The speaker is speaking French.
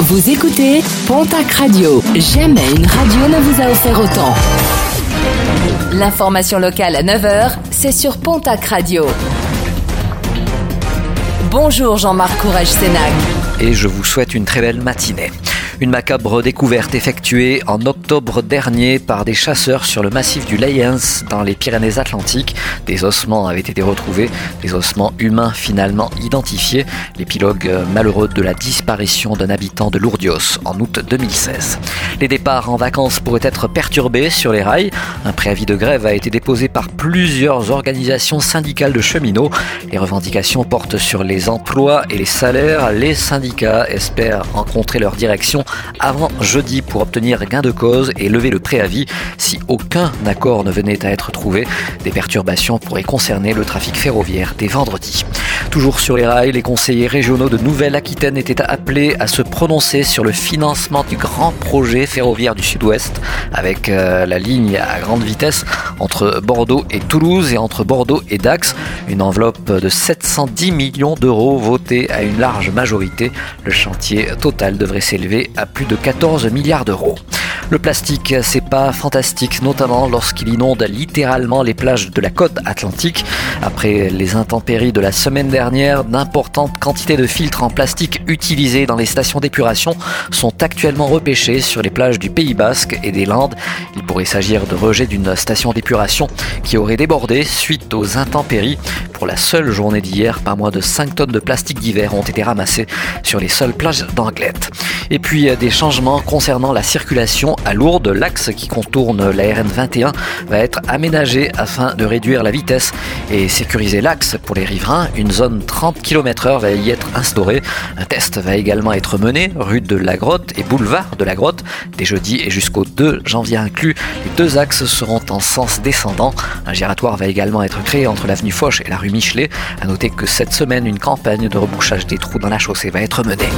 Vous écoutez Pontac Radio. Jamais une radio ne vous a offert autant. L'information locale à 9h, c'est sur Pontac Radio. Bonjour Jean-Marc Courage Sénac. Et je vous souhaite une très belle matinée. Une macabre découverte effectuée en octobre dernier par des chasseurs sur le massif du Layens dans les Pyrénées-Atlantiques. Des ossements avaient été retrouvés, des ossements humains finalement identifiés. L'épilogue malheureux de la disparition d'un habitant de Lourdios en août 2016. Les départs en vacances pourraient être perturbés sur les rails. Un préavis de grève a été déposé par plusieurs organisations syndicales de cheminots. Les revendications portent sur les emplois et les salaires. Les syndicats espèrent rencontrer leur direction avant jeudi pour obtenir gain de cause et lever le préavis. Si aucun accord ne venait à être trouvé, des perturbations pourraient concerner le trafic ferroviaire dès vendredi. Toujours sur les rails, les conseillers régionaux de Nouvelle-Aquitaine étaient appelés à se prononcer sur le financement du grand projet ferroviaire du Sud-Ouest avec euh, la ligne à grande vitesse entre Bordeaux et Toulouse et entre Bordeaux et Dax. Une enveloppe de 710 millions d'euros votée à une large majorité. Le chantier total devrait s'élever à plus de 14 milliards d'euros. Le plastique, c'est pas fantastique, notamment lorsqu'il inonde littéralement les plages de la côte atlantique. Après les intempéries de la semaine dernière, d'importantes quantités de filtres en plastique utilisés dans les stations d'épuration sont actuellement repêchés sur les plages du Pays Basque et des Landes. Il pourrait s'agir de rejets d'une station d'épuration qui aurait débordé suite aux intempéries. La seule journée d'hier, pas moins de 5 tonnes de plastique d'hiver ont été ramassées sur les seules plages d'Anglette. Et puis des changements concernant la circulation à Lourdes. L'axe qui contourne la RN 21 va être aménagé afin de réduire la vitesse et sécuriser l'axe pour les riverains. Une zone 30 km/h va y être instaurée. Un test va également être mené rue de la Grotte et boulevard de la Grotte. Dès jeudi et jusqu'au 2 janvier inclus, les deux axes seront en sens descendant. Un giratoire va également être créé entre l'avenue Foch et la rue Michelet. À noter que cette semaine, une campagne de rebouchage des trous dans la chaussée va être menée.